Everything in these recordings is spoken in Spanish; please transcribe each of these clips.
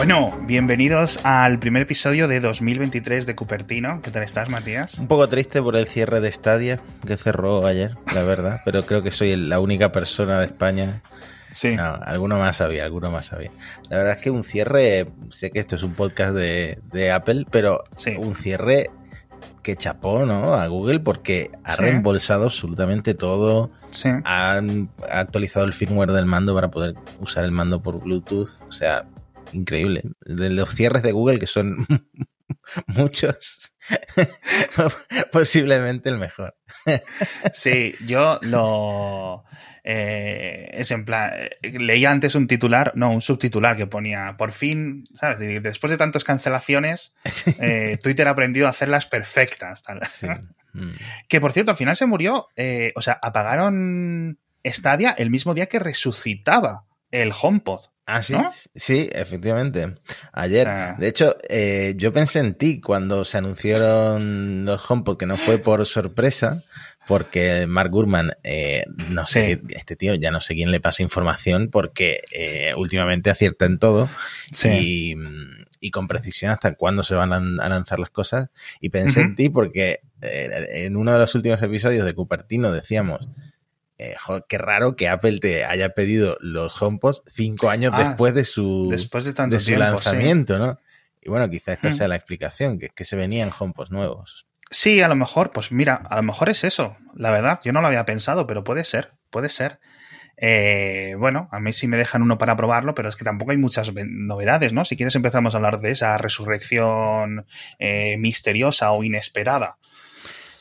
Bueno, bienvenidos al primer episodio de 2023 de Cupertino. ¿Qué tal estás, Matías? Un poco triste por el cierre de Stadia, que cerró ayer, la verdad, pero creo que soy la única persona de España. Sí. No, alguno más había, alguno más había. La verdad es que un cierre, sé que esto es un podcast de, Apple, pero sí. un cierre que chapó, ¿no? A Google porque ha Sí. reembolsado absolutamente todo. Sí. Han actualizado el firmware del mando para poder usar el mando por Bluetooth. O sea, increíble. De los cierres de Google, que son muchos, posiblemente el mejor. Sí, yo lo. eh, es en plan. eh, Leía antes un titular, no, un subtitular que ponía, por fin, ¿sabes? De- Después de tantas cancelaciones, eh, Twitter ha aprendido a hacerlas perfectas. tal. Sí. Mm. Que por cierto, al final se murió, o sea, apagaron Stadia el mismo día que resucitaba el HomePod. Ah, sí, ¿No? sí, efectivamente. Ayer. De hecho, eh, yo pensé en ti cuando se anunciaron los HomePod, que no fue por sorpresa, porque Mark Gurman, eh, no sé, Sí. este tío, ya no sé quién le pasa información, porque eh, últimamente acierta en todo y, y con precisión hasta cuándo se van a, lanzar las cosas. Y pensé en ti porque eh, en uno de los últimos episodios de Cupertino decíamos, eh, qué raro que Apple te haya pedido los HomePods cinco años Ah, después de su, Después de tanto de su tiempo. sí. lanzamiento, ¿no? Y bueno, quizá esta Mm. sea la explicación, que que se venían HomePods nuevos. Sí, a lo mejor, pues mira, a lo mejor es eso, la verdad. Yo no lo había pensado, pero puede ser, puede ser. Eh, bueno, a mí sí me dejan uno para probarlo, pero es que tampoco hay muchas novedades, ¿no? Si quieres empezamos a hablar de esa resurrección eh, misteriosa o inesperada.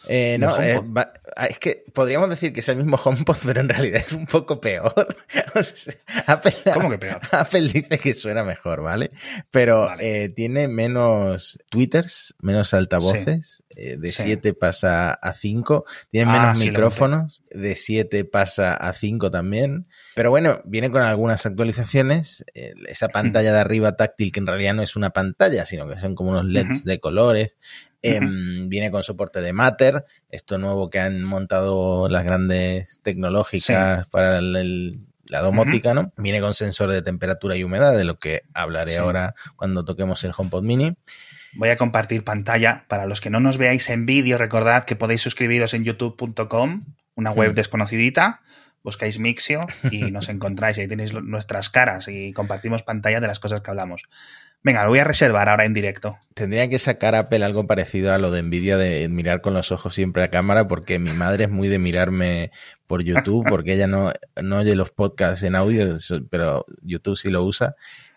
Eh, ¿De no, eh, va- ah, es que podríamos decir que es el mismo HomePod, pero en realidad es un poco peor. O sea, Apple, ¿Cómo que peor? Apple dice que suena mejor, ¿vale? Pero Vale. eh, tiene menos twitters, menos altavoces. de Sí. 7 pasa a 5. Tiene Ah, menos sí, micrófonos. De 7 pasa a 5 también. Pero bueno, viene con algunas actualizaciones. esa pantalla de arriba táctil, que en realidad no es una pantalla, sino que son como unos LEDs de colores. Em, viene con soporte de Matter, esto nuevo que han montado las grandes tecnológicas para el- el- la domótica, ¿no? Viene con sensor de temperatura y humedad, de lo que hablaré Sí. ahora cuando toquemos el HomePod Mini. Voy a compartir pantalla. Para los que no nos veáis en vídeo, recordad que podéis suscribiros en youtube.com, una web Mm. desconocidita. Buscáis Mixio y nos encontráis. Ahí tenéis nuestras caras y compartimos pantalla de las cosas que hablamos. Venga, lo voy a reservar ahora en directo. Tendría que sacar Apple algo parecido a lo de Nvidia de mirar con los ojos siempre a cámara, porque mi madre es muy de mirarme por YouTube, porque ella no, no oye los podcasts en audio, pero YouTube sí lo usa.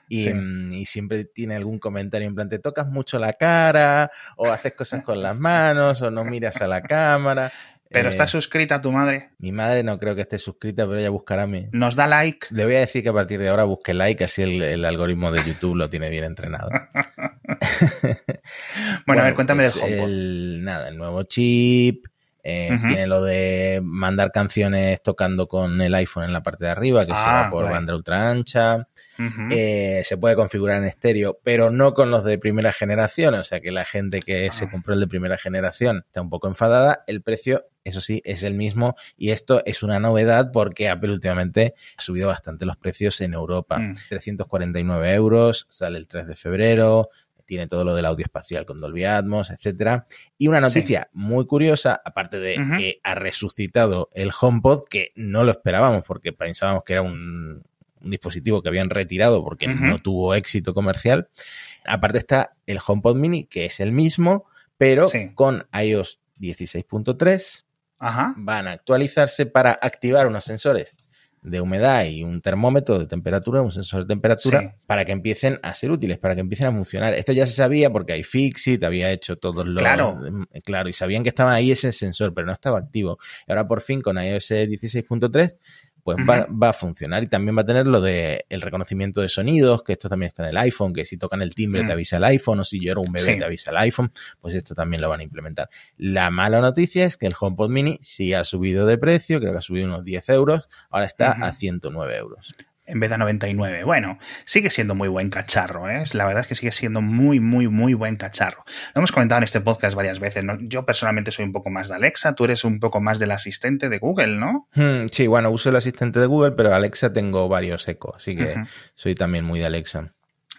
Y, Sí. mm, y siempre tiene algún comentario en plan, te tocas mucho la cara, o haces cosas con las manos, o no miras a la cámara. Pero Eh, está suscrita tu madre. Mi madre no creo que esté suscrita, pero ella buscará mi... Nos da like. Le voy a decir que a partir de ahora busque like, así el, el algoritmo de YouTube lo tiene bien entrenado. Bueno, a ver, cuéntame pues HomePod. el- nada, el nuevo chip. Eh. Tiene lo de mandar canciones tocando con el iPhone en la parte de arriba, que se Ah, va por guay. banda ultra ancha. Eh, se puede configurar en estéreo, pero no con los de primera generación. O sea que la gente que se Ah. compró el de primera generación está un poco enfadada. El precio, eso sí, es el mismo. Y esto es una novedad porque Apple últimamente ha subido bastante los precios en Europa. Mm. 349 euros, sale el 3 de febrero. Tiene todo lo del audio espacial con Dolby Atmos, etcétera. Y una noticia muy curiosa, aparte de que ha resucitado el HomePod, que no lo esperábamos porque pensábamos que era un, un dispositivo que habían retirado porque no tuvo éxito comercial. Aparte está el HomePod Mini, que es el mismo, pero Sí. con iOS 16.3 Ajá. van a actualizarse para activar unos sensores de humedad y un termómetro de temperatura, un sensor de temperatura, Sí. para que empiecen a ser útiles, para que empiecen a funcionar. Esto ya se sabía porque iFixit había hecho todos los... Claro. Claro, y sabían que estaba ahí ese sensor, pero no estaba activo. Y ahora por fin con iOS 16.3 pues va, va a funcionar y también va a tener lo de el reconocimiento de sonidos, que esto también está en el iPhone, que si tocan el timbre Mm. te avisa el iPhone o si llora un bebé Sí. te avisa el iPhone, pues esto también lo van a implementar. La mala noticia es que el HomePod Mini sí ha subido de precio, creo que ha subido unos 10 euros, ahora está Ujú. a 109 euros. En vez de 99. Bueno, sigue siendo muy buen cacharro, ¿eh? La verdad es que sigue siendo muy, muy, muy buen cacharro. Lo hemos comentado en este podcast varias veces, ¿no? Yo personalmente soy un poco más de Alexa, tú eres un poco más del asistente de Google, ¿no? Hmm, sí, bueno, uso el asistente de Google, pero Alexa tengo varios eco, así que soy también muy de Alexa.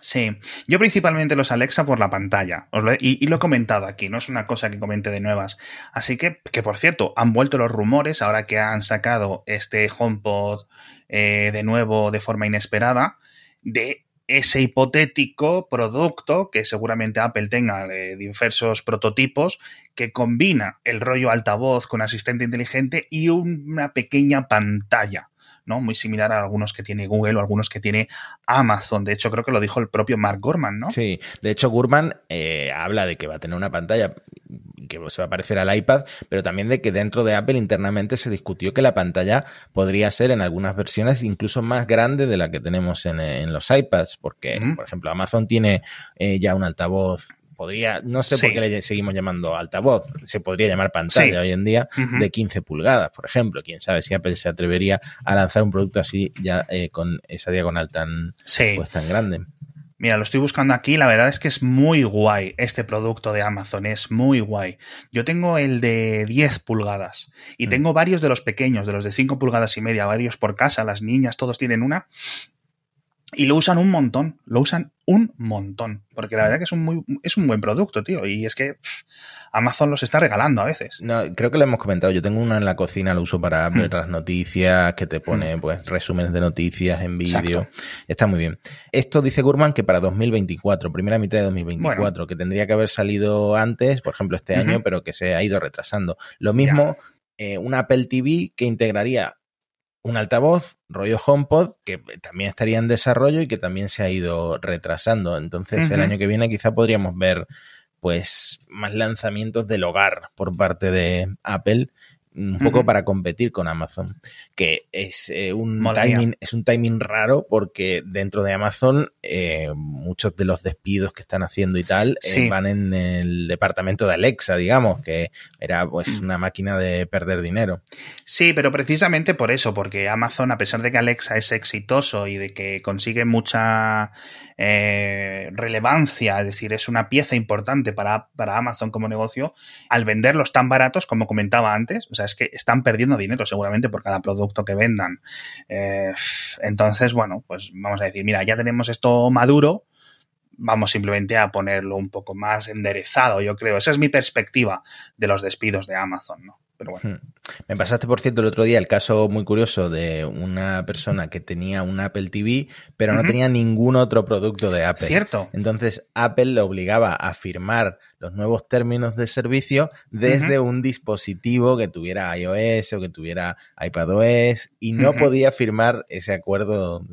Sí, yo principalmente los Alexa por la pantalla. y, lo he comentado aquí, no es una cosa que comente de nuevas. Así que, que por cierto, han vuelto los rumores ahora que han sacado este HomePod eh, de nuevo de forma inesperada de ese hipotético producto que seguramente Apple tenga de diversos prototipos que combina el rollo altavoz con asistente inteligente y una pequeña pantalla. ¿No? Muy similar a algunos que tiene Google o algunos que tiene Amazon. De hecho, creo que lo dijo el propio Mark Gurman, ¿no? Sí, de hecho, Gurman eh, habla de que va a tener una pantalla que se va a parecer al iPad, pero también de que dentro de Apple internamente se discutió que la pantalla podría ser en algunas versiones incluso más grande de la que tenemos en, los iPads, porque, por ejemplo, Amazon tiene eh, ya un altavoz podría, no sé por qué le seguimos llamando altavoz, se podría llamar pantalla hoy en día, de 15 pulgadas, por ejemplo. Quién sabe si Apple se atrevería a lanzar un producto así ya eh, con esa diagonal tan, pues, tan grande. Mira, lo estoy buscando aquí, la verdad es que es muy guay este producto de Amazon, es muy guay. Yo tengo el de 10 pulgadas y mm. tengo varios de los pequeños, de los de 5 pulgadas y media, varios por casa, las niñas, todos tienen una y lo usan un montón, lo usan un montón. Porque la verdad que es un, muy, es un buen producto, tío. Y es que Amazon los está regalando a veces. No, creo que lo hemos comentado. Yo tengo una en la cocina, lo uso para ver hmm. las noticias, que te pone hmm. pues resúmenes de noticias en vídeo. Está muy bien. Esto dice Gurman que para 2024, primera mitad de 2024, que tendría que haber salido antes, por ejemplo, este año, pero que se ha ido retrasando. Lo mismo, eh, un Apple TV que integraría un altavoz, rollo HomePod, que también estaría en desarrollo y que también se ha ido retrasando. Entonces, el año que viene quizá podríamos ver pues más lanzamientos del hogar por parte de Apple un poco para competir con Amazon, que es eh, un timing es un timing raro porque dentro de Amazon eh, muchos de los despidos que están haciendo y tal eh, van en el departamento de Alexa, digamos, que era pues mm. una máquina de perder dinero. Sí, pero precisamente por eso, porque Amazon, a pesar de que Alexa es exitoso y de que consigue mucha relevancia, es decir, es una pieza importante para, para Amazon como negocio, al venderlos tan baratos, como comentaba antes, o sea, es que están perdiendo dinero seguramente por cada producto que vendan. Eh, entonces, bueno, pues vamos a decir, mira, ya tenemos esto maduro, vamos simplemente a ponerlo un poco más enderezado, yo creo. Esa es mi perspectiva de los despidos de Amazon, ¿no? Hmm. Me pasaste, por cierto, el otro día el caso muy curioso de una persona que tenía un Apple TV, pero no tenía ningún otro producto de Apple. Cierto. Entonces, Apple le obligaba a firmar los nuevos términos de servicio desde un dispositivo que tuviera iOS o que tuviera iPadOS y no podía firmar ese acuerdo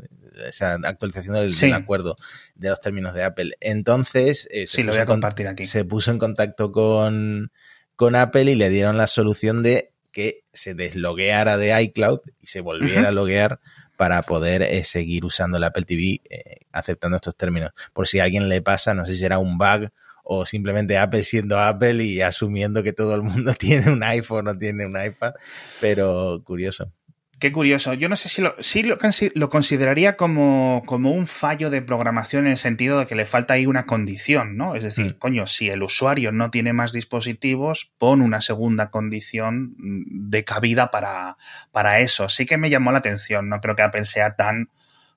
esa actualización del, acuerdo de los términos de Apple. Entonces, eh, sí, lo voy a compartir aquí. Se puso en contacto con, con Apple y le dieron la solución de que se deslogueara de iCloud y se volviera a loguear para poder eh, seguir usando el Apple TV eh, aceptando estos términos. Por si a alguien le pasa, no sé si será un bug o simplemente Apple siendo Apple y asumiendo que todo el mundo tiene un iPhone o tiene un iPad, pero curioso. Qué curioso. Yo no sé si lo, lo, lo consideraría como, como, un fallo de programación en el sentido de que le falta ahí una condición, ¿no? Es decir, mm. coño, si el usuario no tiene más dispositivos, pon una segunda condición de cabida para, para eso. Sí que me llamó la atención. No creo que Apple sea tan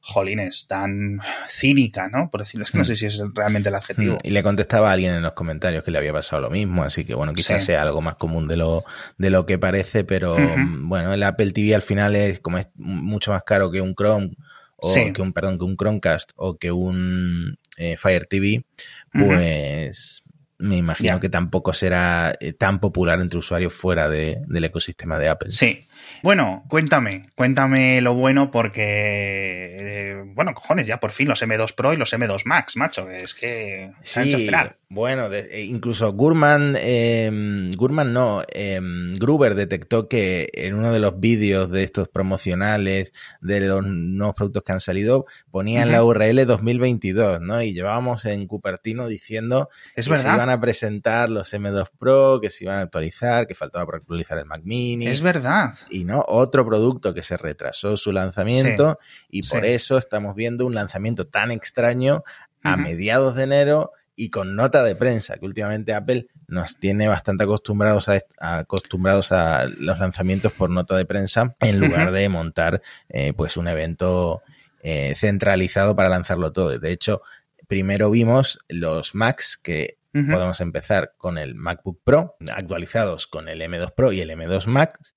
jolines, tan cínica, ¿no? Por decirlo, es que no mm. sé si es realmente el adjetivo. Mm. Y le contestaba a alguien en los comentarios que le había pasado lo mismo, así que bueno, quizás sea algo más común de lo, de lo que parece, pero bueno, el Apple TV al final es como es mucho más caro que un Chrome o que un, perdón, que un Chromecast o que un eh, Fire TV, pues me imagino que tampoco será eh, tan popular entre usuarios fuera del ecosistema de Apple. Sí. Bueno, cuéntame, cuéntame lo bueno porque, eh, bueno, cojones, ya por fin los M2 Pro y los M2 Max, macho, es que se han hecho esperar. Bueno, eh, incluso Gurman, eh, Gurman no, eh, Gruber detectó que en uno de los vídeos de estos promocionales de los nuevos productos que han salido, ponían la URL 2022, ¿no? Y llevábamos en Cupertino diciendo que se iban a presentar los M2 Pro, que se iban a actualizar, que faltaba por actualizar el Mac Mini. Es verdad. Y no, otro producto que se retrasó su lanzamiento y por eso estamos viendo un lanzamiento tan extraño a mediados de enero y con nota de prensa, que últimamente Apple nos tiene bastante acostumbrados a, acostumbrados a los lanzamientos por nota de prensa en lugar de montar eh, pues un evento eh, centralizado para lanzarlo todo. De hecho, primero vimos los Macs que podemos empezar con el MacBook Pro, actualizados con el M2 Pro y el M2 Max,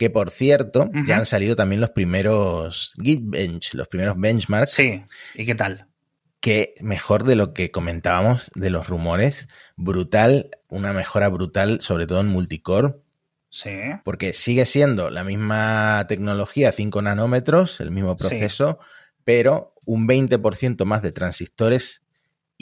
que por cierto, ya han salido también los primeros Geekbench, los primeros benchmarks. Sí, ¿y qué tal? Que mejor de lo que comentábamos de los rumores, brutal, una mejora brutal, sobre todo en multicore. Sí. Porque sigue siendo la misma tecnología, 5 nanómetros, el mismo proceso, pero un 20% más de transistores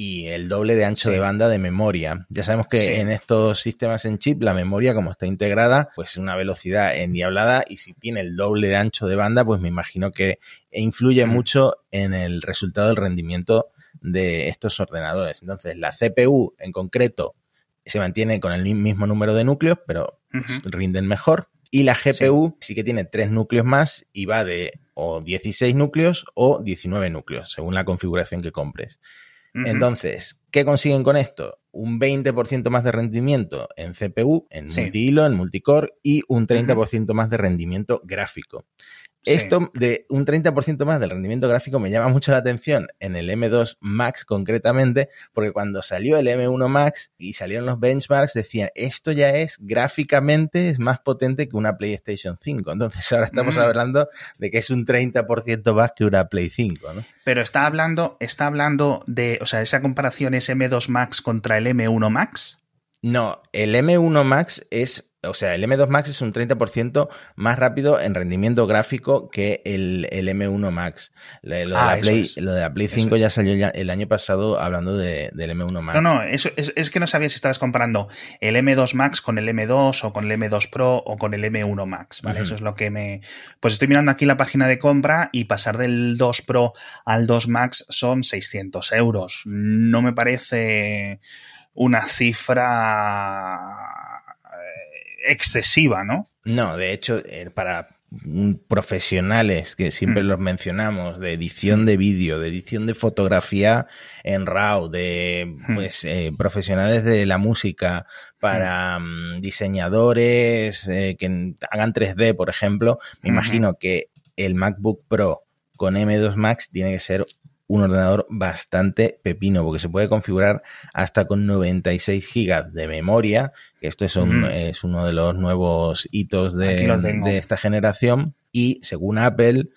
y el doble de ancho de banda de memoria. Ya sabemos que en estos sistemas en chip la memoria como está integrada, pues una velocidad endiablada y si tiene el doble de ancho de banda, pues me imagino que influye mm. mucho en el resultado del rendimiento de estos ordenadores. Entonces, la CPU en concreto se mantiene con el mismo número de núcleos, pero rinden mejor. Y la GPU sí. sí. que tiene tres núcleos más y va de o 16 núcleos o 19 núcleos, según la configuración que compres. Entonces, ¿qué consiguen con esto? Un 20% más de rendimiento en CPU, en multihilo, en multicore y un 30% más de rendimiento gráfico. Esto de un 30% más del rendimiento gráfico me llama mucho la atención en el M2 Max concretamente, porque cuando salió el M1 Max y salieron los benchmarks decían, esto ya es gráficamente es más potente que una PlayStation 5. Entonces ahora estamos mm. hablando de que es un 30% más que una Play 5, ¿no? Pero está hablando, está hablando de, o sea, esa comparación es M2 Max contra el M1 Max. No, el M1 Max es o sea, el M2 Max es un 30% más rápido en rendimiento gráfico que el, M1 Max. Lo de, la, ah, Play, lo de la Play 5 ya salió el año pasado hablando del M1 Max. No, no, eso, es, que no sabía si estabas comparando el M2 Max con el M2 o con el M2 Pro o con el M1 Max, ¿vale? Eso es lo que me... Pues estoy mirando aquí la página de compra y pasar del 2 Pro al 2 Max son 600 euros. No me parece una cifra excesiva, ¿no? No, de hecho, eh, para profesionales que siempre mm. los mencionamos de edición de vídeo, de edición de fotografía en RAW, de mm. pues eh, profesionales de la música, para mm. diseñadores eh, que hagan 3D, por ejemplo, me imagino que el MacBook Pro con M2 Max tiene que ser un ordenador bastante pepino, porque se puede configurar hasta con 96 gigas de memoria, que esto es, es uno de los nuevos hitos de, de esta generación, y según Apple,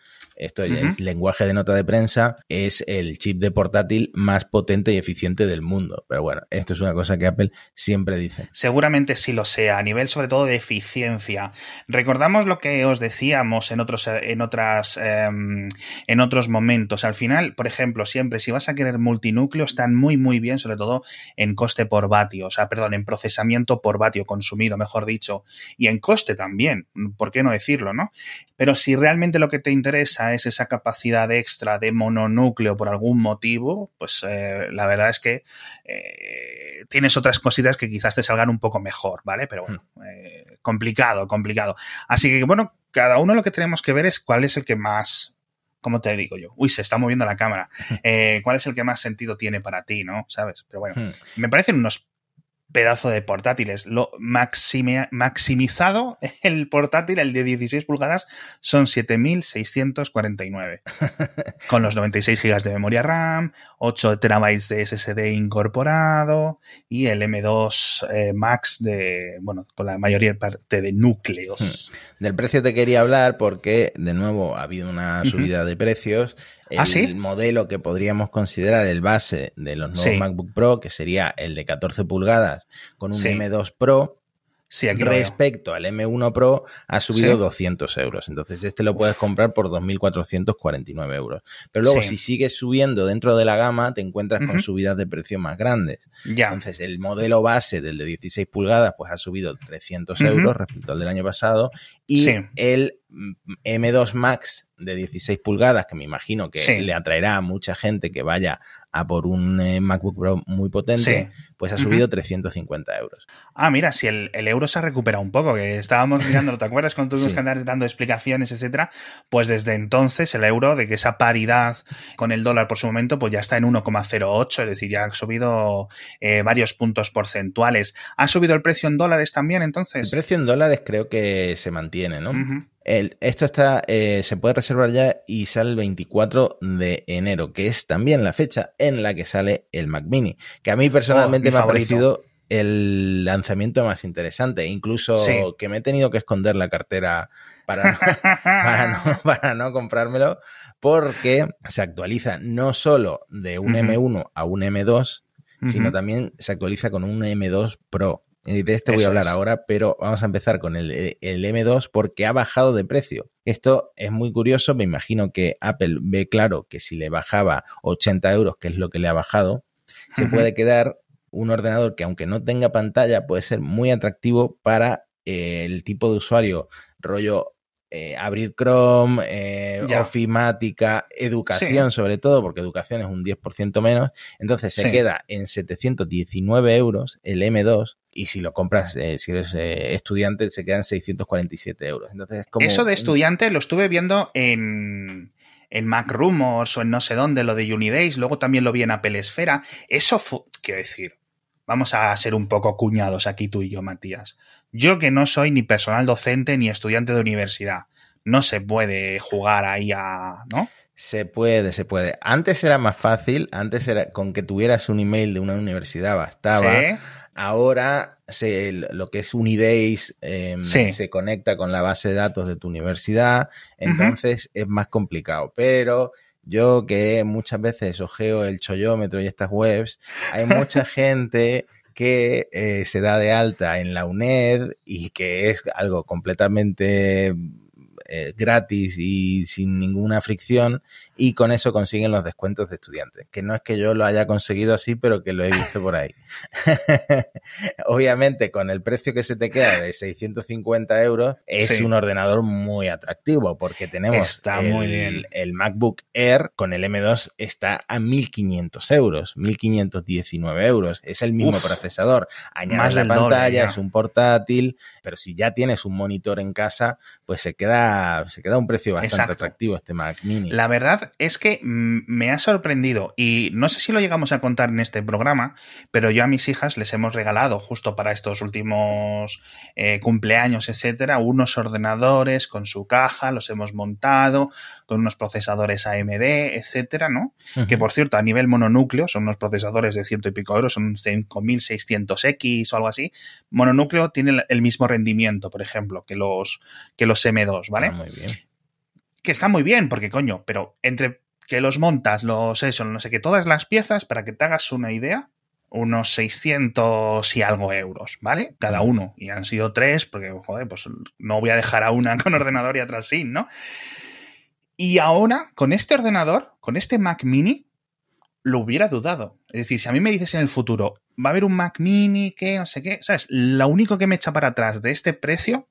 esto es lenguaje de nota de prensa, es el chip de portátil más potente y eficiente del mundo. Pero bueno, esto es una cosa que Apple siempre dice. Seguramente sí lo sea, a nivel sobre todo de eficiencia. Recordamos lo que os decíamos en otros, en otras, em, en otros momentos. Al final, por ejemplo, siempre si vas a querer multinúcleo, están muy, muy bien, sobre todo en coste por vatio, o sea, perdón, en procesamiento por vatio consumido, mejor dicho, y en coste también, ¿por qué no decirlo, no? Pero si realmente lo que te interesa es esa capacidad extra de mononúcleo por algún motivo, pues eh, la verdad es que eh, tienes otras cositas que quizás te salgan un poco mejor, ¿vale? Pero bueno, hmm. eh, complicado, complicado. Así que bueno, cada uno lo que tenemos que ver es cuál es el que más ¿cómo te digo yo? Uy, se está moviendo la cámara. ¿Cuál es el que más sentido tiene para ti, no? ¿Sabes? Pero bueno, hmm. me parecen unos pedazo de portátiles. Lo maximizado el portátil, el de 16 pulgadas, son 7649. con los 96 GB de memoria RAM, 8 terabytes de SSD incorporado y el M2 eh, Max de, bueno, con la mayoría parte de núcleos. Hmm. Del precio te quería hablar porque, de nuevo, ha habido una subida de precios ¿Ah, el modelo que podríamos considerar el base de los nuevos MacBook Pro, que sería el de 14 pulgadas con un M2 Pro, respecto al M1 Pro ha subido 200 euros. Entonces este lo puedes comprar por 2.449 euros. Pero luego si sigues subiendo dentro de la gama te encuentras con subidas de precio más grandes. Entonces el modelo base del de 16 pulgadas pues ha subido 300 euros respecto al del año pasado. Y el M2 Max de 16 pulgadas, que me imagino que le atraerá a mucha gente que vaya a por un eh, MacBook Pro muy potente, pues ha subido 350 euros. Ah, mira, si el, euro se ha recuperado un poco, que estábamos mirando, ¿te acuerdas cuando tuvimos que andar dando explicaciones, etcétera? Pues desde entonces el euro, de que esa paridad con el dólar por su momento, pues ya está en 1,08, es decir, ya ha subido eh, varios puntos porcentuales. ¿Ha subido el precio en dólares también entonces? El precio en dólares creo que se mantiene tiene, ¿no? esto está, eh, se puede reservar ya y sale el 24 de enero, que es también la fecha en la que sale el Mac Mini, que a mí personalmente oh, me ha parecido el lanzamiento más interesante, incluso que me he tenido que esconder la cartera para para no comprármelo, porque se actualiza no solo de un M1 a un M2, sino también se actualiza con un M2 Pro. Y de este voy a hablar ahora, pero vamos a empezar con el, el, M2 porque ha bajado de precio. Esto es muy curioso, me imagino que Apple ve claro que si le bajaba 80 euros, que es lo que le ha bajado, se puede quedar un ordenador que aunque no tenga pantalla puede ser muy atractivo para eh, el tipo de usuario rollo eh, abrir Chrome, eh, ofimática, educación sobre todo, porque educación es un 10% menos, entonces se queda en 719 euros el M2 y si lo compras, eh, si eres estudiante, se quedan 647 euros. Entonces, como Eso de estudiante lo estuve viendo en, en Mac Rumors o en no sé dónde, lo de Unibase, luego también lo vi en Apple Esfera. Eso fue, quiero decir, vamos a ser un poco cuñados aquí tú y yo, Matías. Yo que no soy ni personal docente ni estudiante de universidad, no se puede jugar ahí a, ¿no? Se puede, se puede. Antes era más fácil, antes era con que tuvieras un email de una universidad bastaba. Ahora lo que es Unidays em, se conecta con la base de datos de tu universidad, entonces es más complicado. Pero yo que muchas veces ojeo el chollómetro y estas webs, hay mucha gente que eh, se da de alta en la UNED y que es algo completamente eh, gratis y sin ninguna fricción y con eso consiguen los descuentos de estudiantes. Que no es que yo lo haya conseguido así, pero que lo he visto por ahí. Obviamente, con el precio que se te queda de 650 euros, es un ordenador muy atractivo porque tenemos el, el, MacBook Air con el M2 está a 1500 euros, 1519 euros. Es el mismo procesador. Añades la pantalla, es un portátil, pero si ya tienes un monitor en casa, pues se queda se queda un precio bastante atractivo este Mac Mini. La verdad es que me ha sorprendido y no sé si lo llegamos a contar en este programa, pero yo a mis hijas les hemos regalado justo para estos últimos eh, cumpleaños, etcétera, unos ordenadores con su caja, los hemos montado con unos procesadores AMD, etcétera, ¿no? Que por cierto, a nivel mononúcleo son unos procesadores de ciento y pico euros, son 5600X o algo así. Mononúcleo tiene el mismo rendimiento, por ejemplo, que los, que los M2, ¿vale? muy bien. Que está muy bien, porque coño, pero entre que los montas, los eso, no sé qué, todas las piezas, para que te hagas una idea, unos 600 y algo euros, ¿vale? Cada uno. Y han sido tres, porque, joder, pues no voy a dejar a una con ordenador y atrás sin, ¿no? Y ahora, con este ordenador, con este Mac Mini, lo hubiera dudado. Es decir, si a mí me dices en el futuro, va a haber un Mac Mini, que no sé qué, ¿sabes? Lo único que me echa para atrás de este precio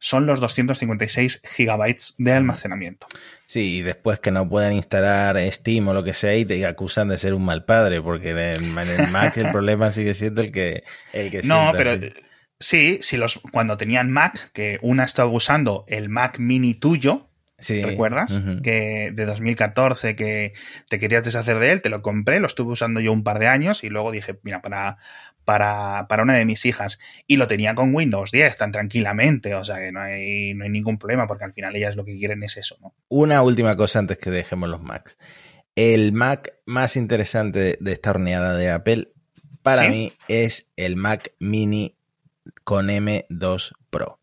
son los 256 gigabytes de almacenamiento. Sí, y después que no puedan instalar Steam o lo que sea y te acusan de ser un mal padre, porque en el, Mac el problema sigue siendo el que, el que No, pero sí, si los, cuando tenían Mac, que una estaba usando el Mac mini tuyo, Sí. ¿Recuerdas? Que de 2014 que te querías deshacer de él, te lo compré, lo estuve usando yo un par de años y luego dije, mira, para, para, para una de mis hijas. Y lo tenía con Windows 10 tan tranquilamente, o sea que no hay, no hay ningún problema porque al final ellas lo que quieren es eso, ¿no? Una última cosa antes que dejemos los Macs. El Mac más interesante de esta horneada de Apple para mí es el Mac Mini con M2 Pro.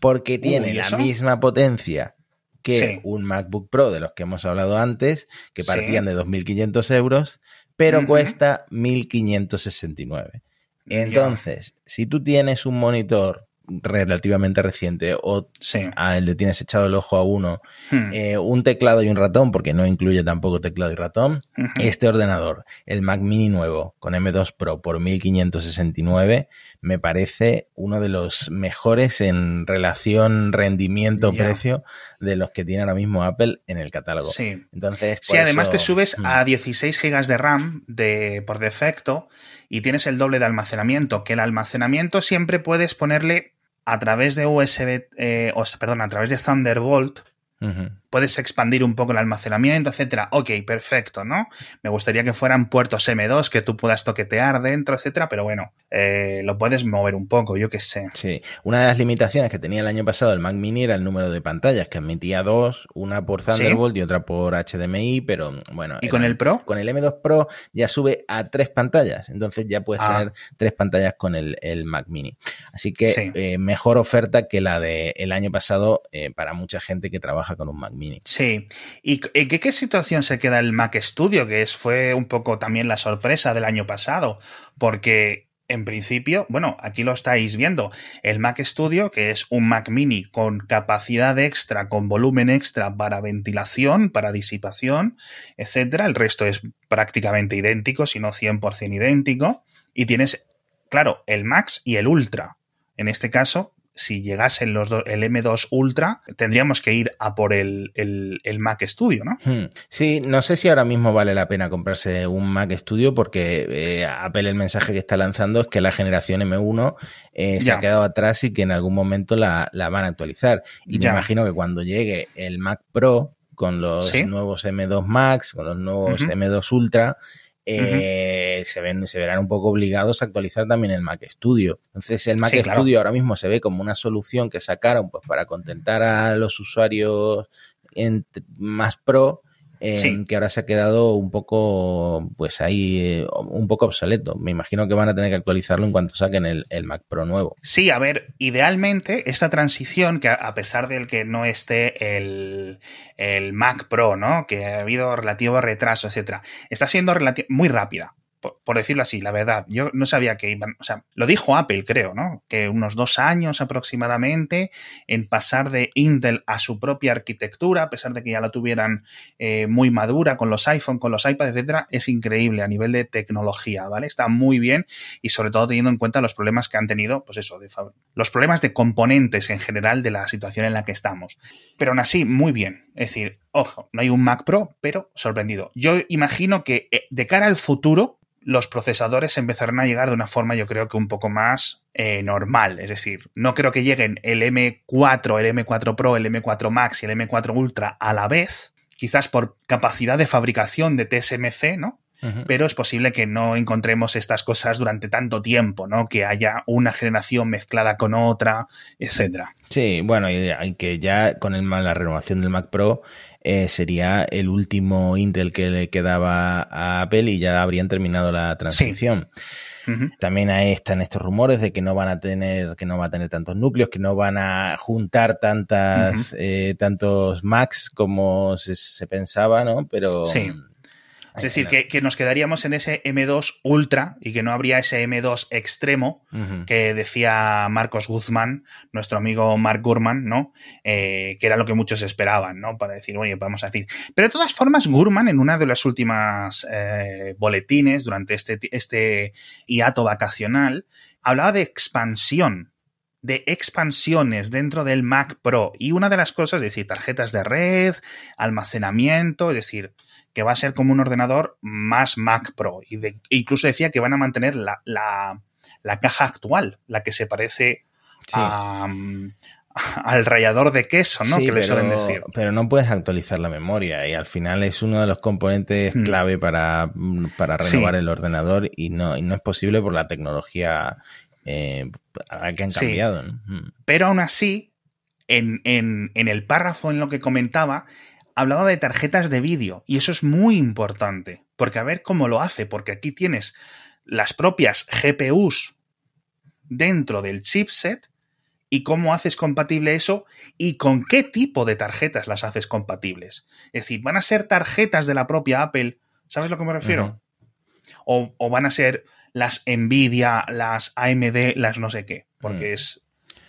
Porque tiene la misma potencia que un MacBook Pro de los que hemos hablado antes, que partían de 2.500 euros, pero cuesta 1.569. Entonces, si tú tienes un monitor relativamente reciente o le tienes echado el ojo a uno, hmm. eh, un teclado y un ratón, porque no incluye tampoco teclado y ratón, este ordenador, el Mac mini nuevo con M2 Pro por 1569, me parece uno de los mejores en relación rendimiento-precio de los que tiene ahora mismo Apple en el catálogo. Sí, Entonces, sí además te subes hmm. a 16 GB de RAM de, por defecto y tienes el doble de almacenamiento, que el almacenamiento siempre puedes ponerle a través de USB, eh, o, perdón, a través de Thunderbolt, puedes expandir un poco el almacenamiento, etcétera. Ok, perfecto, ¿no? Me gustaría que fueran puertos M2 que tú puedas toquetear dentro, etcétera, pero bueno, eh, lo puedes mover un poco, yo qué sé. Sí, una de las limitaciones que tenía el año pasado el Mac Mini era el número de pantallas, que admitía dos, una por Thunderbolt y otra por HDMI, pero bueno. ¿Y con el Pro? Con el M2 Pro ya sube a tres pantallas, entonces ya puedes ah. tener tres pantallas con el, Mac Mini. Así que eh, mejor oferta que la del año pasado eh, para mucha gente que trabaja con un Mac Mini. Sí. ¿Y en qué, situación se queda el Mac Studio? Que es, fue un poco también la sorpresa del año pasado, porque en principio, bueno, aquí lo estáis viendo, el Mac Studio, que es un Mac mini con capacidad extra, con volumen extra para ventilación, para disipación, etcétera. El resto es prácticamente idéntico, si no 100% idéntico. Y tienes, claro, el Max y el Ultra. En este caso, si llegasen los el M2 Ultra, tendríamos que ir a por el, Mac Studio, ¿no? Hmm. Sí, no sé si ahora mismo vale la pena comprarse un Mac Studio porque eh, Apple el mensaje que está lanzando es que la generación M1 eh, se ha quedado atrás y que en algún momento la, van a actualizar. Y me imagino que cuando llegue el Mac Pro con los nuevos M2 Max, con los nuevos M2 Ultra, eh, se, ven, se verán un poco obligados a actualizar también el Mac Studio. Entonces, el Mac Studio ahora mismo se ve como una solución que sacaron pues, para contentar a los usuarios en, más pro que ahora se ha quedado un poco, pues ahí, eh, un poco obsoleto. Me imagino que van a tener que actualizarlo en cuanto saquen el, Mac Pro nuevo. Sí, a ver, idealmente esta transición, que a pesar del que no esté el, el Mac Pro, ¿no? Que ha habido relativo retraso, etcétera, está siendo muy rápida por, decirlo así, la verdad, yo no sabía que iban, o sea, lo dijo Apple, creo, ¿no? Que unos dos años aproximadamente en pasar de Intel a su propia arquitectura, a pesar de que ya la tuvieran eh, muy madura con los iPhone, con los iPads, etcétera, es increíble a nivel de tecnología, ¿vale? Está muy bien y sobre todo teniendo en cuenta los problemas que han tenido, pues eso, de los problemas de componentes en general de la situación en la que estamos. Pero aún así, muy bien. Es decir, ojo, no hay un Mac Pro, pero sorprendido. Yo imagino que eh, de cara al futuro, los procesadores empezarán a llegar de una forma yo creo que un poco más eh, normal. Es decir, no creo que lleguen el M4, el M4 Pro, el M4 Max y el M4 Ultra a la vez, quizás por capacidad de fabricación de TSMC, ¿no? Pero es posible que no encontremos estas cosas durante tanto tiempo, ¿no? Que haya una generación mezclada con otra, etcétera. Sí, bueno, y que ya con el, la renovación del Mac Pro eh, sería el último Intel que le quedaba a Apple y ya habrían terminado la transición. También ahí están estos rumores de que no van a tener, que no va a tener tantos núcleos, que no van a juntar tantas, eh, tantos Macs como se, pensaba, ¿no? Pero sí. Es decir, que, nos quedaríamos en ese M2 Ultra y que no habría ese M2 extremo que decía Marcos Guzmán, nuestro amigo Mark Gurman, ¿no? Eh, que era lo que muchos esperaban, ¿no? Para decir, oye, vamos a decir. Pero de todas formas, Gurman, en una de las últimas eh, boletines durante este, este hiato vacacional, hablaba de expansión de expansiones dentro del Mac Pro. Y una de las cosas, es decir, tarjetas de red, almacenamiento, es decir, que va a ser como un ordenador más Mac Pro. Y incluso decía que van a mantener la, caja actual, la que se parece al rallador de queso, ¿no? que le suelen decir. Pero no puedes actualizar la memoria y al final es uno de los componentes hmm. clave para, para renovar el ordenador y no, y no es posible por la tecnología eh, que han cambiado. Hmm. Pero aún así, en, en, en, el párrafo en lo que comentaba, hablaba de tarjetas de vídeo y eso es muy importante, porque a ver cómo lo hace, porque aquí tienes las propias GPUs dentro del chipset y cómo haces compatible eso y con qué tipo de tarjetas las haces compatibles. Es decir, van a ser tarjetas de la propia Apple, ¿sabes a lo que me refiero? o, van a ser las Nvidia, las AMD, las no sé qué, porque mm. es,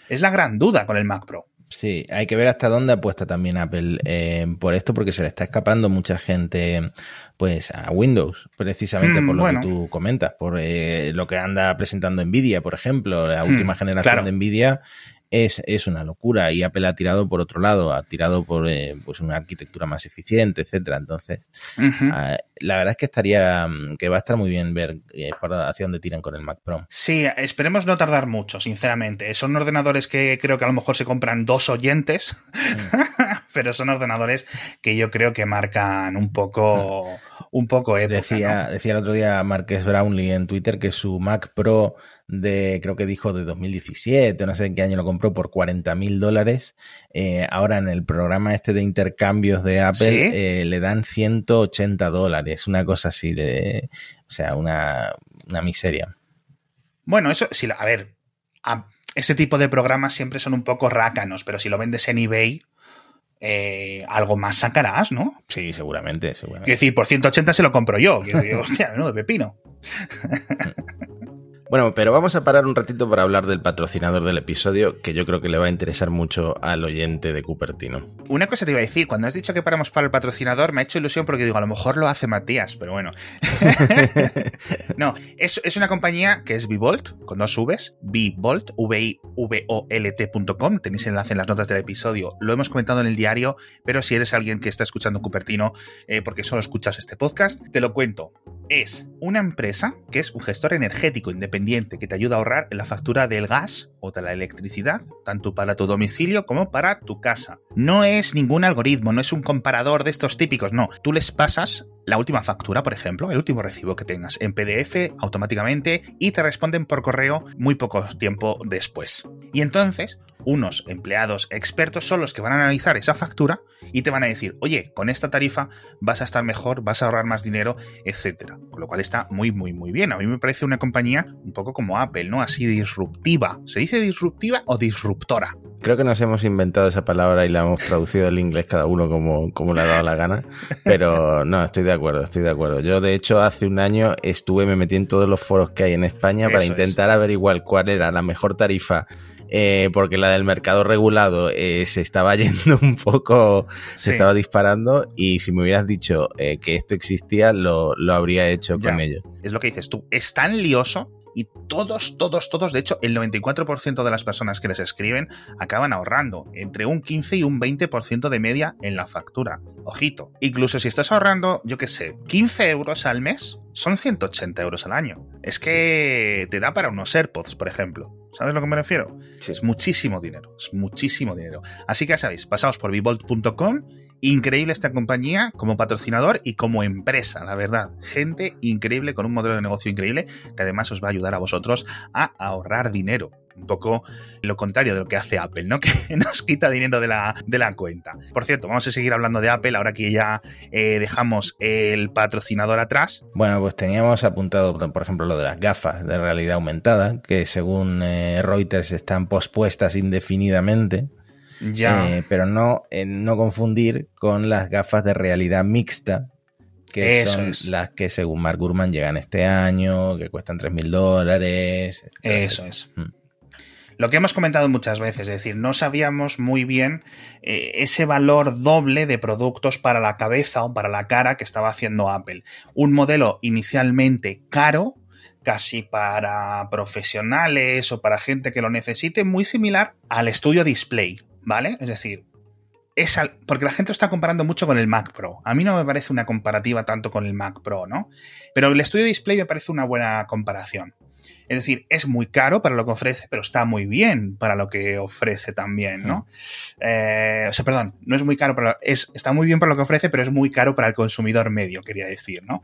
es la gran duda con el Mac Pro. Sí, hay que ver hasta dónde apuesta también Apple eh, por esto, porque se le está escapando mucha gente pues a Windows, precisamente mm, por lo que tú comentas, por eh, lo que anda presentando Nvidia, por ejemplo, la hmm, última generación de Nvidia es, es, una locura y Apple ha tirado por otro lado, ha tirado por eh, pues una arquitectura más eficiente, etcétera. Entonces, ah, la verdad es que estaría mm, que va a estar muy bien ver eh, hacia dónde tiran con el Mac Pro. Sí, esperemos no tardar mucho, sinceramente. Son ordenadores que creo que a lo mejor se compran dos oyentes. Pero son ordenadores que yo creo que marcan un poco, un poco época, decía, decía el otro día Marques Brownlee en Twitter que su Mac Pro de, creo que dijo de 2017, no sé en qué año lo compró, por 40 mil dólares. Eh, ahora en el programa este de intercambios de Apple eh, le dan 180 dólares, una cosa así de, o sea, una, una miseria. Bueno, eso, sí, a ver, este tipo de programas siempre son un poco rácanos, pero si lo vendes en eBay, eh, algo más sacarás, ¿no? Sí, seguramente, seguramente. Quiero decir, por 180 se lo compro yo. Quiero decir, hostia, no, de pepino. Bueno, pero vamos a parar un ratito para hablar del patrocinador del episodio, que yo creo que le va a interesar mucho al oyente de Cupertino. Una cosa te iba a decir, cuando has dicho que paramos para el patrocinador, me ha hecho ilusión porque digo, a lo mejor lo hace Matías, pero bueno. no, es, es, una compañía que es Vivolt, con dos Vs, Vivolt, V-I-V-O-L-T.com, tenéis el enlace en las notas del episodio, lo hemos comentado en el diario, pero si eres alguien que está escuchando Cupertino, eh, porque solo escuchas este podcast, te lo cuento. Es una empresa que es un gestor energético independiente que te ayuda a ahorrar en la factura del gas o de la electricidad, tanto para tu domicilio como para tu casa. No es ningún algoritmo, no es un comparador de estos típicos, no. Tú les pasas la última factura, por ejemplo, el último recibo que tengas en PDF automáticamente y te responden por correo muy poco tiempo después. Y entonces, unos empleados expertos son los que van a analizar esa factura y te van a decir, oye, con esta tarifa vas a estar mejor, vas a ahorrar más dinero, etcétera. Con lo cual está muy, muy, muy bien. A mí me parece una compañía un poco como Apple, ¿no? Así disruptiva. ¿Se dice disruptiva o disruptora? Creo que nos hemos inventado esa palabra y la hemos traducido al inglés cada uno como, como le ha dado la gana. Pero no, estoy de acuerdo, estoy de acuerdo. Yo, de hecho, hace un año estuve, me metí en todos los foros que hay en España para intentar averiguar cuál era la mejor tarifa eh, porque la del mercado regulado eh, se estaba yendo un poco, se estaba disparando y si me hubieras dicho eh, que esto existía, lo, lo habría hecho con ello. Es lo que dices tú, es tan lioso y todos, todos, todos, de hecho, el 94% de las personas que les escriben acaban ahorrando entre un 15 y un 20% de media en la factura. Ojito, incluso si estás ahorrando, yo qué sé, 15 euros al mes, son 180 euros al año. Es que te da para unos AirPods, por ejemplo. ¿Sabes a lo que me refiero? Es muchísimo dinero, es muchísimo dinero. Así que ya sabéis, pasaos por vivolt.com Increíble esta compañía como patrocinador y como empresa, la verdad. Gente increíble con un modelo de negocio increíble que además os va a ayudar a vosotros a ahorrar dinero. Un poco lo contrario de lo que hace Apple, ¿no? Que nos quita dinero de la, de la cuenta. Por cierto, vamos a seguir hablando de Apple ahora que ya eh, dejamos el patrocinador atrás. Bueno, pues teníamos apuntado, por ejemplo, lo de las gafas de realidad aumentada, que según eh, Reuters están pospuestas indefinidamente. Eh, pero no, eh, no confundir con las gafas de realidad mixta, que son las que según Mark Gurman llegan este año, que cuestan 3 mil dólares. Eso es. Mm. Lo que hemos comentado muchas veces, es decir, no sabíamos muy bien eh, ese valor doble de productos para la cabeza o para la cara que estaba haciendo Apple. Un modelo inicialmente caro, casi para profesionales o para gente que lo necesite, muy similar al estudio display, ¿vale? Es decir, es porque la gente lo está comparando mucho con el Mac Pro. A mí no me parece una comparativa tanto con el Mac Pro, ¿no? Pero el estudio display me parece una buena comparación. Es decir, es muy caro para lo que ofrece, pero está muy bien para lo que ofrece también, ¿no? Eh, o sea, perdón, no es muy caro, para, es, está muy bien para lo que ofrece, pero es muy caro para el consumidor medio, quería decir, ¿no?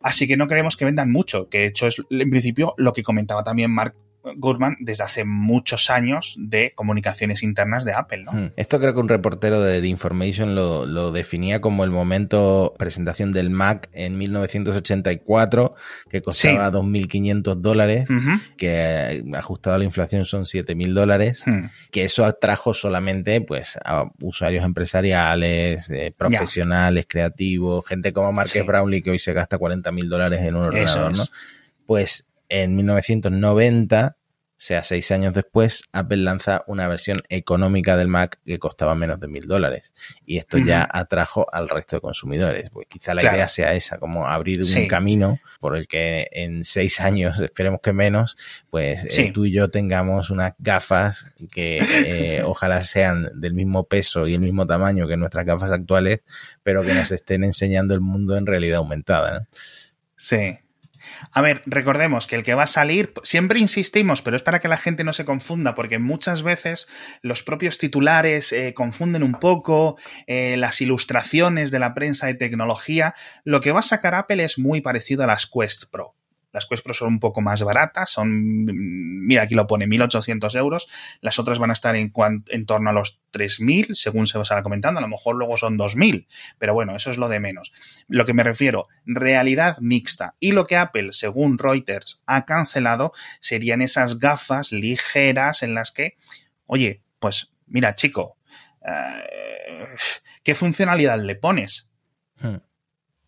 Así que no queremos que vendan mucho, que de hecho es en principio lo que comentaba también Mark Gurman desde hace muchos años de comunicaciones internas de Apple, ¿no? Hmm. Esto creo que un reportero de The Information lo, definía como el momento presentación del Mac en 1984, que costaba 2.500 dólares, que ajustado a la inflación son 7.000 dólares, hmm. que eso atrajo solamente pues a usuarios empresariales, eh, profesionales, creativos, gente como Marques Brownlee que hoy se gasta 40.000 dólares en un ordenador, ¿no? Pues en 1990, o sea, seis años después, Apple lanza una versión económica del Mac que costaba menos de mil dólares. Y esto ya atrajo al resto de consumidores. Pues quizá la idea sea esa, como abrir un camino por el que en seis años, esperemos que menos, pues eh, tú y yo tengamos unas gafas que eh, ojalá sean del mismo peso y el mismo tamaño que nuestras gafas actuales, pero que nos estén enseñando el mundo en realidad aumentada. Sí, A ver, recordemos que el que va a salir, siempre insistimos, pero es para que la gente no se confunda, porque muchas veces los propios titulares eh, confunden un poco, eh, las ilustraciones de la prensa de tecnología. Lo que va a sacar Apple es muy parecido a las Quest Pro. Las Quest Pro son un poco más baratas, son, mira, aquí lo pone, 1.800 euros. Las otras van a estar en, torno a los 3.000, según se os va comentando. A lo mejor luego son 2.000, pero bueno, eso es lo de menos. Lo que me refiero, realidad mixta. Y lo que Apple, según Reuters, ha cancelado serían esas gafas ligeras en las que, oye, pues mira, chico, eh, ¿qué funcionalidad le pones? Hmm.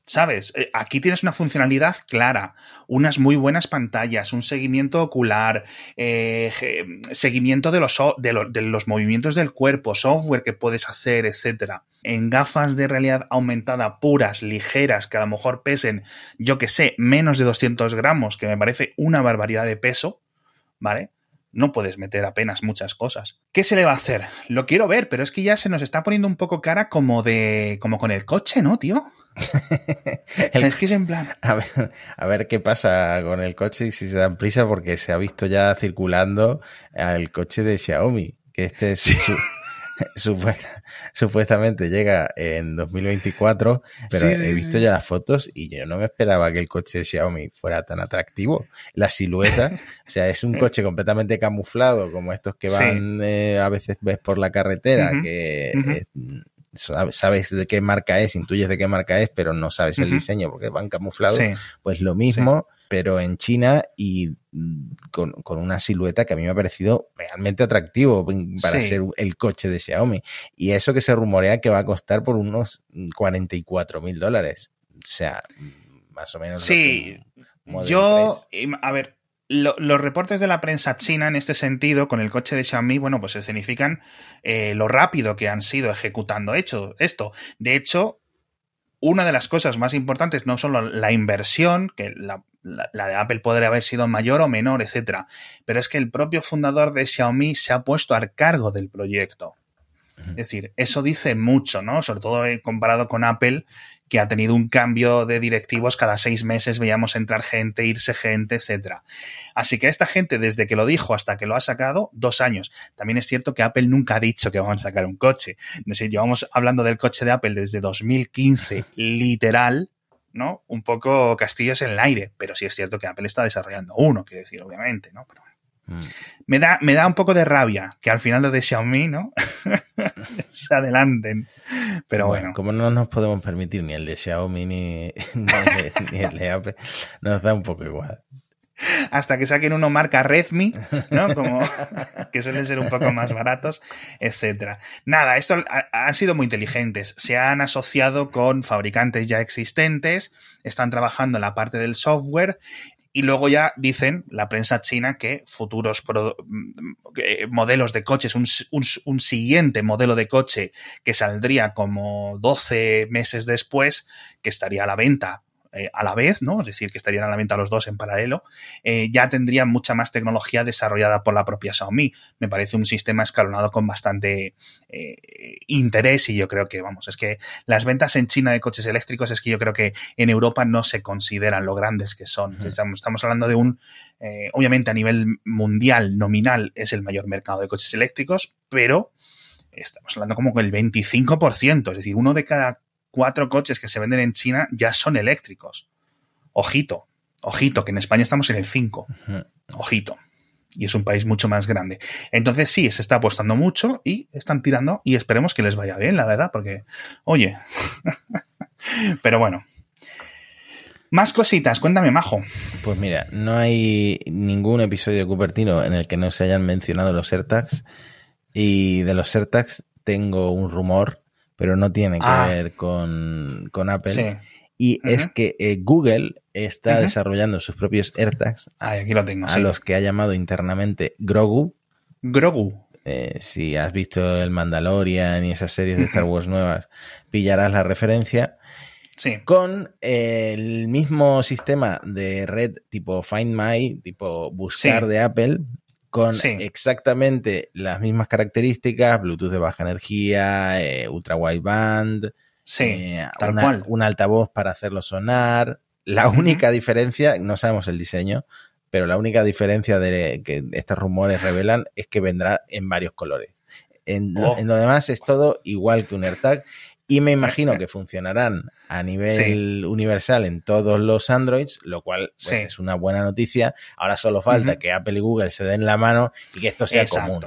¿Sabes? Eh, aquí tienes una funcionalidad clara, unas muy buenas pantallas, un seguimiento ocular, eh, seguimiento de los, de, los, movimientos del cuerpo, software que puedes hacer, etc. En gafas de realidad aumentada puras, ligeras, que a lo mejor pesen, yo que sé, menos de 200 gramos, que me parece una barbaridad de peso, ¿vale? no puedes meter apenas muchas cosas. ¿Qué se le va a hacer? Lo quiero ver, pero es que ya se nos está poniendo un poco cara como de. como con el coche, ¿no, tío? Es que es en plan. A ver, a ver qué pasa con el coche y si se dan prisa, porque se ha visto ya circulando el coche de Xiaomi. Que este es supuestamente llega en 2024, pero he visto ya las fotos y yo no me esperaba que el coche de Xiaomi fuera tan atractivo. La silueta, o sea, es un coche completamente camuflado, como estos que van eh, a veces ves por la carretera, que sabes de qué marca es, intuyes de qué marca es, pero no sabes el diseño porque van camuflados. Pues lo mismo, pero en China y mm, con, una silueta que a mí me ha parecido realmente atractivo para ser el coche de Xiaomi. Y eso que se rumorea que va a costar por unos 44 mil dólares. O sea, más o menos. Sí, yo, a ver, los reportes de la prensa china en este sentido, con el coche de Xiaomi, bueno, pues significan eh, lo rápido que han sido ejecutando hecho, esto. De hecho, una de las cosas más importantes, no solo la inversión, que la, de Apple podría haber sido mayor o menor, etcétera, pero es que el propio fundador de Xiaomi se ha puesto al cargo del proyecto. Es decir, eso dice mucho, ¿no? Sobre todo comparado con Apple, que ha tenido un cambio de directivos cada seis meses, veíamos entrar gente, irse gente, etcétera. Así que esta gente, desde que lo dijo hasta que lo ha sacado, dos años. También es cierto que Apple nunca ha dicho que vamos a sacar un coche. Es decir, llevamos hablando del coche de Apple desde 2015, literal, ¿no? Un poco castillos en el aire, pero sí es cierto que Apple está desarrollando uno, quiero decir, obviamente, ¿no? Mm. Me, da, me da un poco de rabia que al final lo de Xiaomi, ¿no? se adelanten. Pero bueno, Como no nos podemos permitir ni el de Xiaomi ni, el de Apple, nos da un poco igual. Hasta que saquen uno marca Redmi, ¿no? Como que suelen ser un poco más baratos, etcétera. Nada, esto han sido muy inteligentes. Se han asociado con fabricantes ya existentes, están trabajando en la parte del software y luego ya dicen la prensa china que futuros modelos de coches, un, un, siguiente modelo de coche que saldría como 12 meses después, que estaría a la venta eh, a la vez, ¿no? Es decir, que estarían a la venta los dos en paralelo, eh, ya tendrían mucha más tecnología desarrollada por la propia Xiaomi. Me parece un sistema escalonado con bastante eh, interés y yo creo que, vamos, es que las ventas en China de coches eléctricos es que yo creo que en Europa no se consideran lo grandes que son. estamos, estamos, hablando de un, obviamente a nivel mundial, nominal, es el mayor mercado de coches eléctricos, pero estamos hablando como el 25%, es decir, uno de cada cuatro coches que se venden en China ya son eléctricos. Ojito, ojito, que en España estamos en el 5. Ojito. Y es un país mucho más grande. Entonces sí, se está apostando mucho y están tirando y esperemos que les vaya bien, la verdad, porque, oye, pero bueno. Más cositas, cuéntame, Majo. Pues mira, no hay ningún episodio de Cupertino en el que no se hayan mencionado los AirTags. Y de los AirTags tengo un rumor pero no tiene que ah. ver con, Apple. Y es que eh, Google está desarrollando sus propios AirTags. aquí lo tengo. A los que ha llamado internamente Grogu. Grogu. Eh, si has visto el Mandalorian y esas series de Star Wars nuevas, pillarás la referencia. Sí. Con el mismo sistema de red tipo Find My, tipo buscar de Apple, con exactamente las mismas características, Bluetooth de baja energía, eh, ultra wideband, sí, eh, un altavoz para hacerlo sonar, La única diferencia, no sabemos el diseño, pero la única diferencia de que estos rumores revelan es que vendrá en varios colores. En, lo, oh. demás es todo igual que un AirTag y me imagino que funcionarán a nivel universal en todos los Androids, lo cual pues, es una buena noticia. Ahora solo falta que Apple y Google se den la mano y que esto sea común.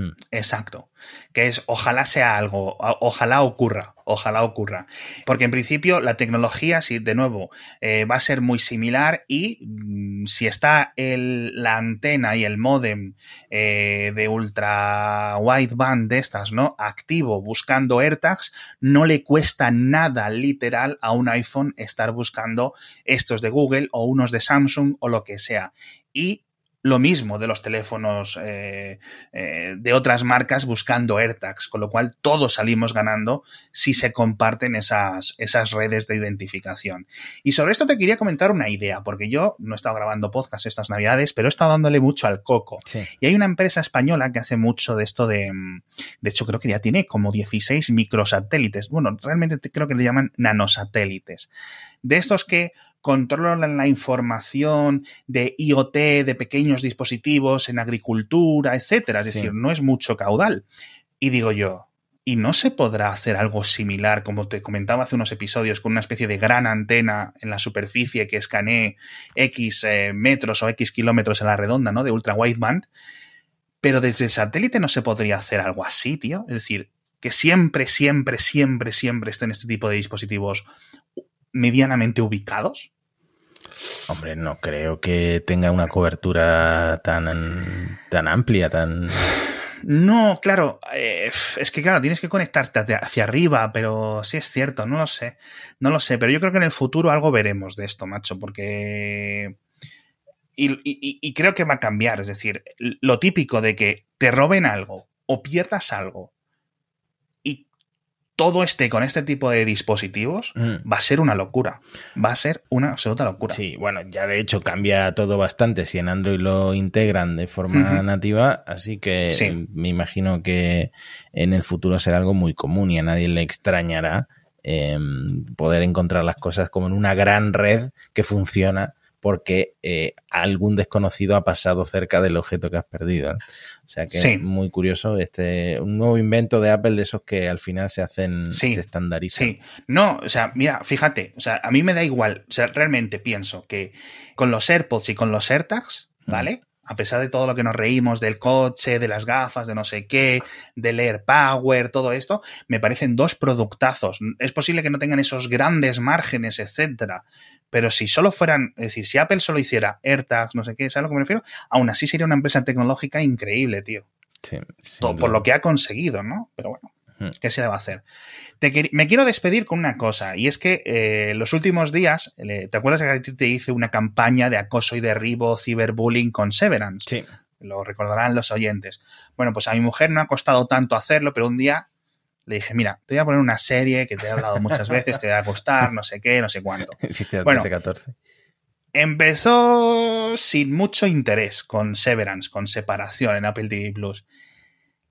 Hmm. Exacto. Que es, ojalá sea algo, ojalá ocurra, ojalá ocurra. Porque en principio la tecnología, sí, de nuevo, eh, va a ser muy similar y mm, si está el, la antena y el modem eh, de ultra wideband de estas, ¿no? Activo buscando AirTags, no le cuesta nada literal a un iPhone estar buscando estos de Google o unos de Samsung o lo que sea. Y lo mismo de los teléfonos eh, eh, de otras marcas buscando AirTags, con lo cual todos salimos ganando si se comparten esas, esas redes de identificación. Y sobre esto te quería comentar una idea, porque yo no he estado grabando podcast estas navidades, pero he estado dándole mucho al coco. Y hay una empresa española que hace mucho de esto de, de hecho creo que ya tiene como 16 microsatélites. Bueno, realmente creo que le llaman nanosatélites. De estos que controlan la información de IoT, de pequeños dispositivos en agricultura, etcétera. Es decir, no es mucho caudal. Y digo yo, ¿y no se podrá hacer algo similar, como te comentaba hace unos episodios, con una especie de gran antena en la superficie que escanee X eh, metros o X kilómetros en la redonda, ¿no? De ultra wideband. Pero desde el satélite no se podría hacer algo así, tío. Es decir, que siempre, siempre, siempre, siempre estén este tipo de dispositivos medianamente ubicados? Hombre, no creo que tenga una cobertura tan, tan amplia, tan... No, claro, eh, es que claro, tienes que conectarte hacia arriba, pero sí es cierto, no lo sé, no lo sé, pero yo creo que en el futuro algo veremos de esto, macho, porque... y creo que va a cambiar, es decir, lo típico de que te roben algo o pierdas algo todo esté con este tipo de dispositivos, mm. va a ser una locura. Va a ser una absoluta locura. Sí, bueno, ya de hecho cambia todo bastante si en Android lo integran de forma nativa, así que me imagino que en el futuro será algo muy común y a nadie le extrañará em, poder encontrar las cosas como en una gran red que funciona porque eh, algún desconocido ha pasado cerca del objeto que has perdido. O sea que es muy curioso, este, un nuevo invento de Apple de esos que al final se hacen, se estandarizan. Sí, no, o sea, mira, fíjate, o sea, a mí me da igual, o sea, realmente pienso que con los AirPods y con los AirTags, mm. ¿vale? A pesar de todo lo que nos reímos del coche, de las gafas, de no sé qué, del Air Power, todo esto, me parecen dos productazos. Es posible que no tengan esos grandes márgenes, etcétera, pero si solo fueran, es decir, si Apple solo hiciera AirTags, no sé qué, ¿sabes a lo que me refiero? Aún así sería una empresa tecnológica increíble, tío. Sí, por lo que ha conseguido, ¿no? Pero bueno. ¿Qué se le va a hacer? me quiero despedir con una cosa, y es que eh, los últimos días, ¿te acuerdas que a ti te hice una campaña de acoso y derribo, ciberbullying con Severance? Sí. Lo recordarán los oyentes. Bueno, pues a mi mujer no ha costado tanto hacerlo, pero un día le dije, mira, te voy a poner una serie que te he hablado muchas veces, te va a costar, no sé qué, no sé cuánto. bueno, 14. Empezó sin mucho interés con Severance, con separación en Apple TV Plus.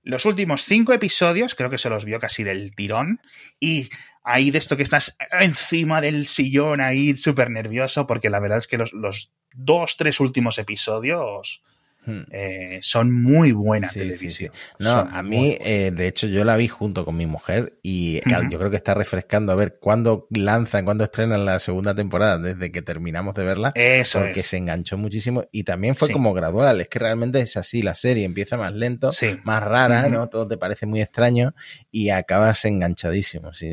Los últimos cinco episodios creo que se los vio casi del tirón y ahí de esto que estás encima del sillón ahí súper nervioso porque la verdad es que los, los dos, tres últimos episodios. Eh, son muy buenas televisión. No, a mí, eh, de hecho, yo la vi junto con mi mujer y yo creo que está refrescando a ver cuándo lanzan, cuándo estrenan la segunda temporada desde que terminamos de verla. Eso porque se enganchó muchísimo y también fue como gradual. Es que realmente es así la serie, empieza más lento, más rara, ¿no? Todo te parece muy extraño y acabas enganchadísimo. Sí,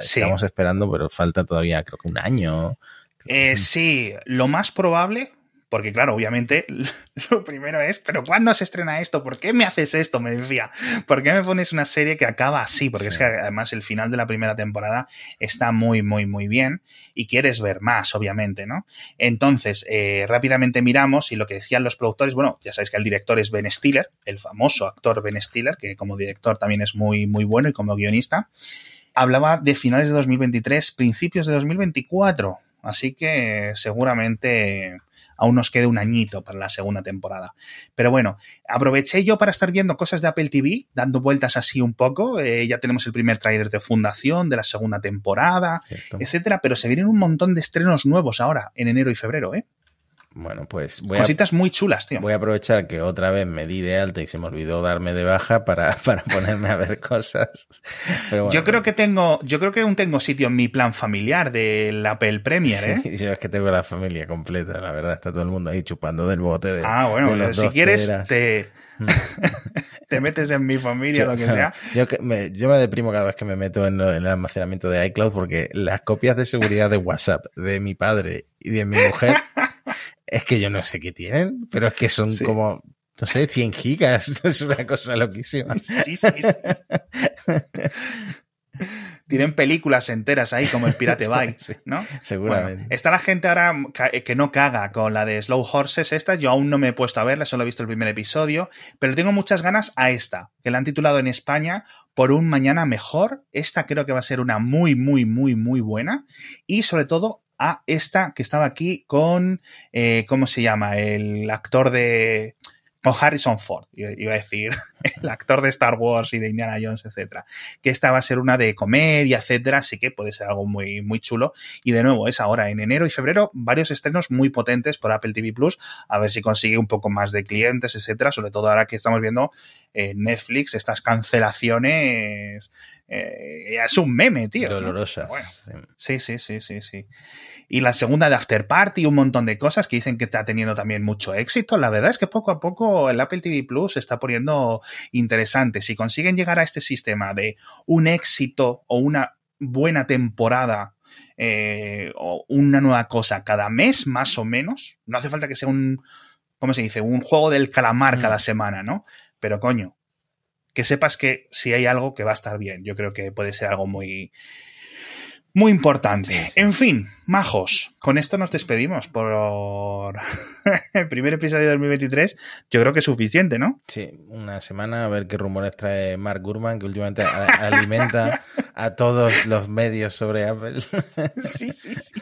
estamos esperando, pero falta todavía, creo que un año. Eh, sí, lo más probable porque claro, obviamente lo primero es, pero ¿cuándo se estrena esto? ¿Por qué me haces esto? Me decía, ¿por qué me pones una serie que acaba así? Porque es que además el final de la primera temporada está muy, muy, muy bien y quieres ver más, obviamente, ¿no? Entonces, eh, rápidamente miramos y lo que decían los productores, bueno, ya sabéis que el director es Ben Stiller, el famoso actor Ben Stiller, que como director también es muy, muy bueno y como guionista. Hablaba de finales de 2023, principios de 2024. Así que seguramente aún nos queda un añito para la segunda temporada. Pero bueno, aproveché yo para estar viendo cosas de Apple TV, dando vueltas así un poco. Eh, ya tenemos el primer tráiler de Fundación de la segunda temporada, etcétera, pero se vienen un montón de estrenos nuevos ahora, en enero y febrero, ¿eh? Bueno, pues voy Cositas muy chulas, tío. Voy a aprovechar que otra vez me di de alta y se me olvidó darme de baja para, para ponerme a ver cosas. Yo creo que tengo, yo creo que aún tengo sitio en mi plan familiar del Apple Premier, ¿eh? yo es que tengo la familia completa, la verdad, está todo el mundo ahí chupando del bote de. Ah, bueno, si quieres, te. Mm. te metes en mi familia, lo que sea. Yo, me, yo me deprimo cada vez que me meto en, el almacenamiento de iCloud porque las copias de seguridad de WhatsApp de mi padre y de mi mujer es que yo no sé qué tienen, pero es que son como, no sé, 100 gigas. Es una cosa loquísima. Sí, sí, sí. Tienen películas enteras ahí, como el Pirate Bay, ¿no? Seguramente. está la gente ahora que no caga con la de Slow Horses esta. Yo aún no me he puesto a verla, solo he visto el primer episodio, pero tengo muchas ganas a esta, que la han titulado en España por un mañana mejor. Esta creo que va a ser una muy, muy, muy, muy buena. Y sobre todo a esta que estaba aquí con, eh, ¿cómo se llama? El actor de... Con Harrison Ford, iba a decir, el actor de Star Wars y de Indiana Jones, etcétera. Que esta va a ser una de comedia, etcétera, así que puede ser algo muy, muy chulo. Y de nuevo, es ahora en enero y febrero varios estrenos muy potentes por Apple TV Plus, a ver si consigue un poco más de clientes, etcétera, sobre todo ahora que estamos viendo en Netflix estas cancelaciones eh, es un meme, tío. Dolorosa. sí, sí, sí, sí, sí. Y la segunda de After Party, un montón de cosas que dicen que está teniendo también mucho éxito. La verdad es que poco a poco el Apple TV Plus se está poniendo interesante. Si consiguen llegar a este sistema de un éxito o una buena temporada eh, o una nueva cosa cada mes, más o menos, no hace falta que sea un, ¿cómo se dice? Un juego del calamar mm. cada semana, ¿no? Pero coño, que sepas que si hay algo que va a estar bien. Yo creo que puede ser algo muy, muy importante. En fin, majos, con esto nos despedimos por el primer episodio de 2023. Yo creo que es suficiente, ¿no? Sí, una semana a ver qué rumores trae Mark Gurman, que últimamente alimenta a todos los medios sobre Apple. sí, sí, sí,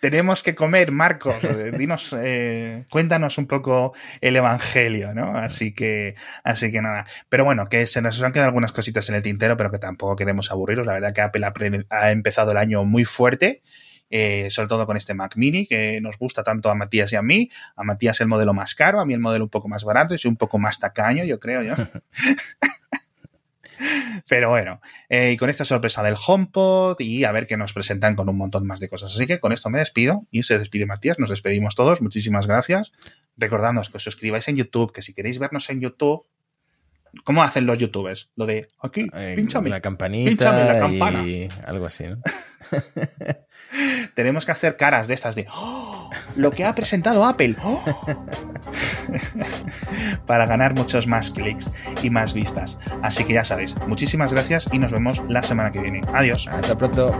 Tenemos que comer, Marcos. Dinos, eh, cuéntanos un poco el evangelio, ¿no? Así que, así que nada. Pero bueno, que se nos han quedado algunas cositas en el tintero, pero que tampoco queremos aburrirlos. La verdad que Apple ha empezado el año muy fuerte. Eh, sobre todo con este Mac Mini que nos gusta tanto a Matías y a mí. A Matías el modelo más caro, a mí el modelo un poco más barato y soy un poco más tacaño, yo creo yo. Pero bueno, eh, y con esta sorpresa del HomePod y a ver qué nos presentan con un montón más de cosas. Así que con esto me despido y se despide Matías, nos despedimos todos, muchísimas gracias. Recordadnos que os suscribáis en YouTube, que si queréis vernos en YouTube, ¿Cómo hacen los youtubers? Lo de aquí, eh, pínchame. La campanita la campana. y algo así, ¿no? Tenemos que hacer caras de estas de ¡Oh! lo que ha presentado Apple ¡Oh! para ganar muchos más clics y más vistas. Así que ya sabéis, muchísimas gracias y nos vemos la semana que viene. Adiós. Hasta pronto.